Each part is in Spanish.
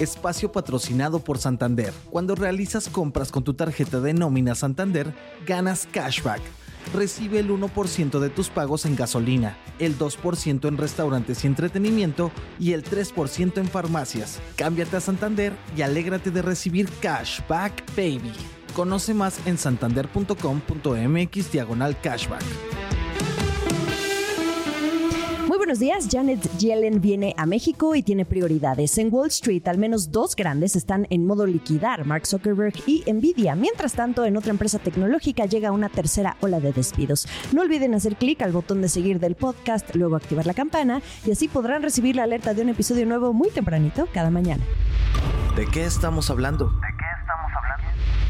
Espacio patrocinado por Santander. Cuando realizas compras con tu tarjeta de nómina Santander, ganas cashback. Recibe el 1% de tus pagos en gasolina, el 2% en restaurantes y entretenimiento y el 3% en farmacias. Cámbiate a Santander y alégrate de recibir cashback, baby. Conoce más en santander.com.mx diagonal cashback. Buenos días. Janet Yellen viene a México y tiene prioridades. En Wall Street, al menos dos grandes están en modo liquidar, Mark Zuckerberg y Nvidia. Mientras tanto, en otra empresa tecnológica llega una tercera ola de despidos. No olviden hacer clic al botón de seguir del podcast, luego activar la campana y así podrán recibir la alerta de un episodio nuevo muy tempranito cada mañana. ¿De qué estamos hablando?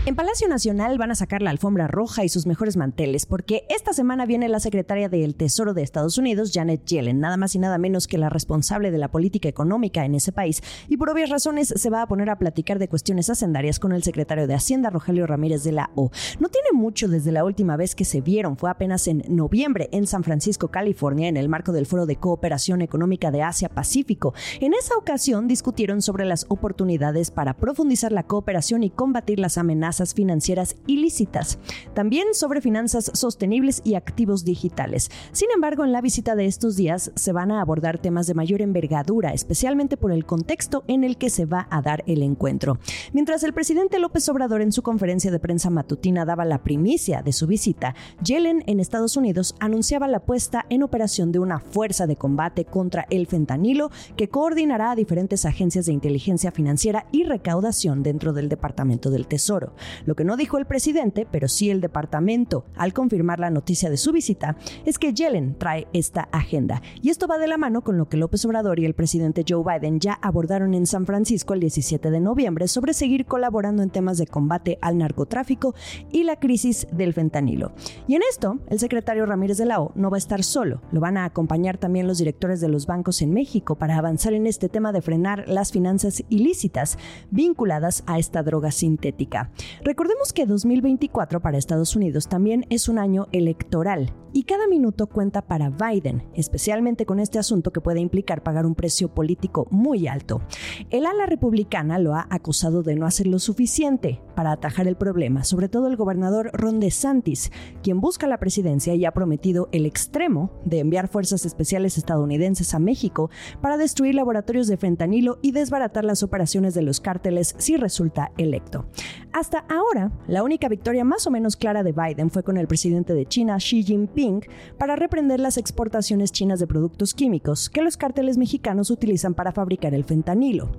En Palacio Nacional van a sacar la alfombra roja y sus mejores manteles, porque esta semana viene la secretaria del Tesoro de Estados Unidos, Janet Yellen, nada más y nada menos que la responsable de la política económica en ese país, y por obvias razones se va a poner a platicar de cuestiones hacendarias con el secretario de Hacienda, Rogelio Ramírez de la O. No tiene mucho desde la última vez que se vieron, fue apenas en noviembre en San Francisco, California, en el marco del Foro de Cooperación Económica de Asia-Pacífico. En esa ocasión discutieron sobre las oportunidades para profundizar la cooperación y combatir las amenazas financieras ilícitas, también sobre finanzas sostenibles y activos digitales. Sin embargo, en la visita de estos días se van a abordar temas de mayor envergadura, especialmente por el contexto en el que se va a dar el encuentro. Mientras el presidente López Obrador en su conferencia de prensa matutina daba la primicia de su visita, Yellen en Estados Unidos anunciaba la puesta en operación de una fuerza de combate contra el fentanilo que coordinará a diferentes agencias de inteligencia financiera y recaudación dentro del Departamento del Tesoro. Lo que no dijo el presidente, pero sí el departamento, al confirmar la noticia de su visita, es que Yellen trae esta agenda. Y esto va de la mano con lo que López Obrador y el presidente Joe Biden ya abordaron en San Francisco el 17 de noviembre sobre seguir colaborando en temas de combate al narcotráfico y la crisis del fentanilo. Y en esto, el secretario Ramírez de la O no va a estar solo, lo van a acompañar también los directores de los bancos en México para avanzar en este tema de frenar las finanzas ilícitas vinculadas a esta droga sintética. Recordemos que 2024 para Estados Unidos también es un año electoral y cada minuto cuenta para Biden, especialmente con este asunto que puede implicar pagar un precio político muy alto. El ala republicana lo ha acusado de no hacer lo suficiente para atajar el problema, sobre todo el gobernador Ron DeSantis, quien busca la presidencia y ha prometido el extremo de enviar fuerzas especiales estadounidenses a México para destruir laboratorios de fentanilo y desbaratar las operaciones de los cárteles si resulta electo. Hasta ahora, la única victoria más o menos clara de Biden fue con el presidente de China, Xi Jinping, para reprender las exportaciones chinas de productos químicos que los cárteles mexicanos utilizan para fabricar el fentanilo.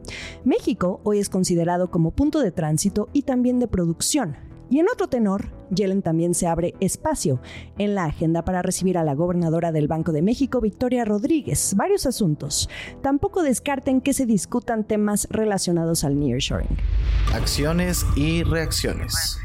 México hoy es considerado como punto de tránsito y también de producción, y en otro tenor, Yellen también se abre espacio en la agenda para recibir a la gobernadora del Banco de México, Victoria Rodríguez. Varios asuntos. Tampoco descarten que se discutan temas relacionados al nearshoring. Acciones y reacciones.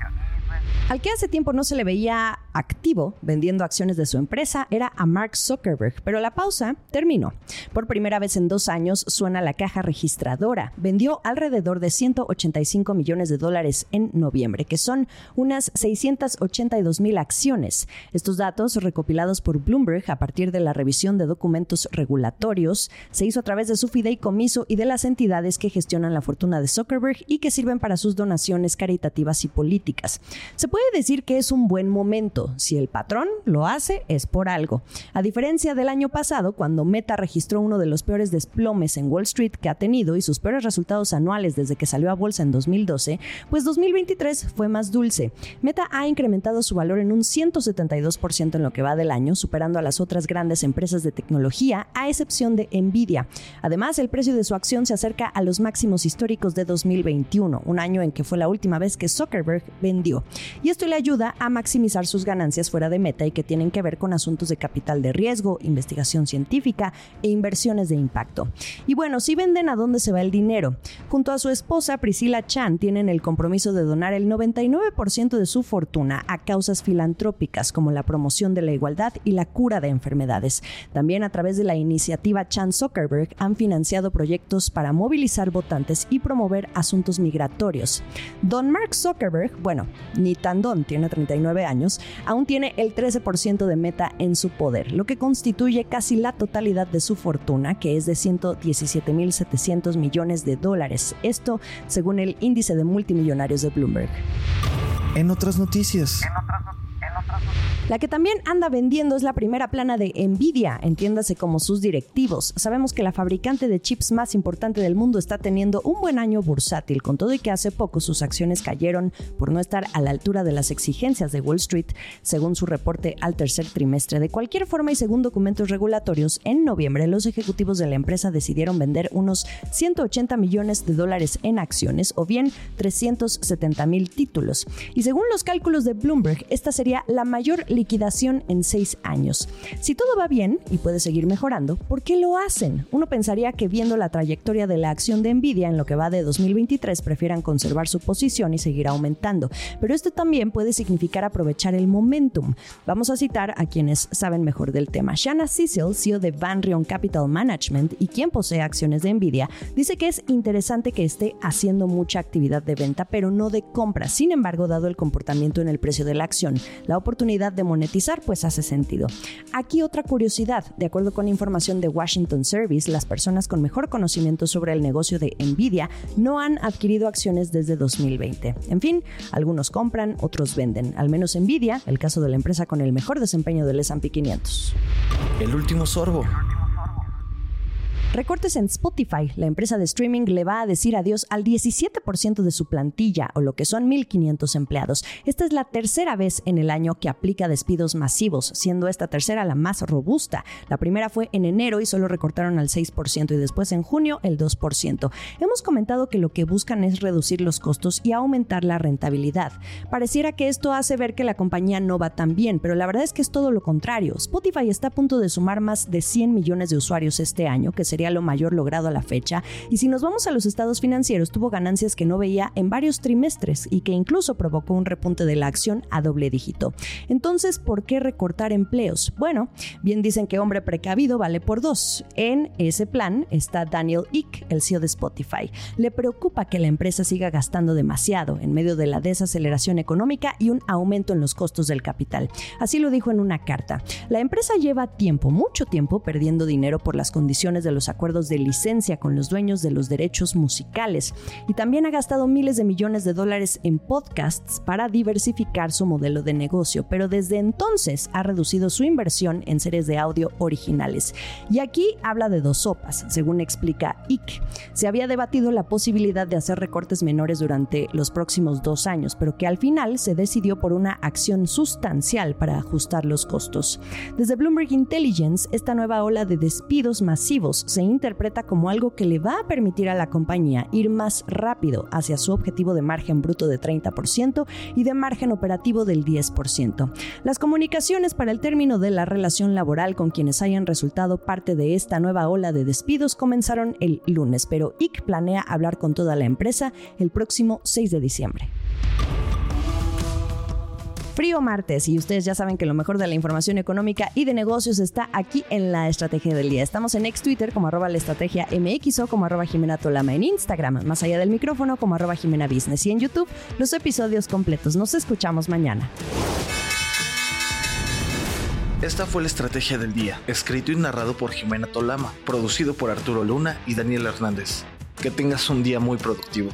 Al que hace tiempo no se le veía activo vendiendo acciones de su empresa era a Mark Zuckerberg, pero la pausa terminó. Por primera vez en dos años suena la caja registradora. Vendió alrededor de 185 millones de dólares en noviembre, que son unas 682 mil acciones. Estos datos, recopilados por Bloomberg a partir de la revisión de documentos regulatorios, se hizo a través de su fideicomiso y de las entidades que gestionan la fortuna de Zuckerberg y que sirven para sus donaciones caritativas y políticas. Se puede decir que es un buen momento. Si el patrón lo hace, es por algo. A diferencia del año pasado, cuando Meta registró uno de los peores desplomes en Wall Street que ha tenido y sus peores resultados anuales desde que salió a bolsa en 2012, pues 2023 fue más dulce. Meta ha incrementado su valor en un 172% en lo que va del año, superando a las otras grandes empresas de tecnología, a excepción de Nvidia. Además, el precio de su acción se acerca a los máximos históricos de 2021, un año en que fue la última vez que Zuckerberg vendió y esto le ayuda a maximizar sus ganancias fuera de meta y que tienen que ver con asuntos de capital de riesgo, investigación científica e inversiones de impacto. Y bueno, si venden a dónde se va el dinero. Junto a su esposa Priscilla Chan tienen el compromiso de donar el 99% de su fortuna a causas filantrópicas como la promoción de la igualdad y la cura de enfermedades. También a través de la iniciativa Chan Zuckerberg han financiado proyectos para movilizar votantes y promover asuntos migratorios. Don Mark Zuckerberg, bueno, ni tan tiene 39 años, aún tiene el 13% de Meta en su poder, lo que constituye casi la totalidad de su fortuna, que es de 117.700 millones de dólares. Esto según el índice de multimillonarios de Bloomberg. En otras noticias. La que también anda vendiendo es la primera plana de Nvidia, entiéndase como sus directivos. Sabemos que la fabricante de chips más importante del mundo está teniendo un buen año bursátil, con todo y que hace poco sus acciones cayeron por no estar a la altura de las exigencias de Wall Street, según su reporte al tercer trimestre. De cualquier forma y según documentos regulatorios, en noviembre los ejecutivos de la empresa decidieron vender unos 180 millones de dólares en acciones o bien 370 mil títulos. Y según los cálculos de Bloomberg, esta sería la mayor liquidación en seis años. Si todo va bien y puede seguir mejorando, ¿por qué lo hacen? Uno pensaría que viendo la trayectoria de la acción de Nvidia en lo que va de 2023 prefieran conservar su posición y seguir aumentando, pero esto también puede significar aprovechar el momentum. Vamos a citar a quienes saben mejor del tema. Shanna Cecil, CEO de Van Rion Capital Management y quien posee acciones de Nvidia, dice que es interesante que esté haciendo mucha actividad de venta, pero no de compra. Sin embargo, dado el comportamiento en el precio de la acción, la oportunidad de monetizar pues hace sentido. Aquí otra curiosidad, de acuerdo con información de Washington Service, las personas con mejor conocimiento sobre el negocio de Nvidia no han adquirido acciones desde 2020. En fin, algunos compran, otros venden. Al menos Nvidia, el caso de la empresa con el mejor desempeño del S&P 500. El último sorbo. Recortes en Spotify. La empresa de streaming le va a decir adiós al 17% de su plantilla, o lo que son 1.500 empleados. Esta es la tercera vez en el año que aplica despidos masivos, siendo esta tercera la más robusta. La primera fue en enero y solo recortaron al 6% y después en junio el 2%. Hemos comentado que lo que buscan es reducir los costos y aumentar la rentabilidad. Pareciera que esto hace ver que la compañía no va tan bien, pero la verdad es que es todo lo contrario. Spotify está a punto de sumar más de 100 millones de usuarios este año, que lo mayor logrado a la fecha, y si nos vamos a los estados financieros, tuvo ganancias que no veía en varios trimestres y que incluso provocó un repunte de la acción a doble dígito. Entonces, ¿por qué recortar empleos? Bueno, bien dicen que hombre precavido vale por dos. En ese plan está Daniel Ick, el CEO de Spotify. Le preocupa que la empresa siga gastando demasiado en medio de la desaceleración económica y un aumento en los costos del capital. Así lo dijo en una carta. La empresa lleva tiempo, mucho tiempo, perdiendo dinero por las condiciones de los acuerdos de licencia con los dueños de los derechos musicales y también ha gastado miles de millones de dólares en podcasts para diversificar su modelo de negocio, pero desde entonces ha reducido su inversión en series de audio originales. Y aquí habla de dos sopas, según explica Ick. Se había debatido la posibilidad de hacer recortes menores durante los próximos dos años, pero que al final se decidió por una acción sustancial para ajustar los costos. Desde Bloomberg Intelligence, esta nueva ola de despidos masivos se interpreta como algo que le va a permitir a la compañía ir más rápido hacia su objetivo de margen bruto de 30% y de margen operativo del 10%. Las comunicaciones para el término de la relación laboral con quienes hayan resultado parte de esta nueva ola de despidos comenzaron el lunes, pero IC planea hablar con toda la empresa el próximo 6 de diciembre. Frío martes y ustedes ya saben que lo mejor de la información económica y de negocios está aquí en la estrategia del día. Estamos en ex Twitter como arroba la estrategia MX o como arroba Jimena Tolama en Instagram, más allá del micrófono como arroba Jimena Business y en YouTube los episodios completos. Nos escuchamos mañana. Esta fue la estrategia del día, escrito y narrado por Jimena Tolama, producido por Arturo Luna y Daniel Hernández. Que tengas un día muy productivo.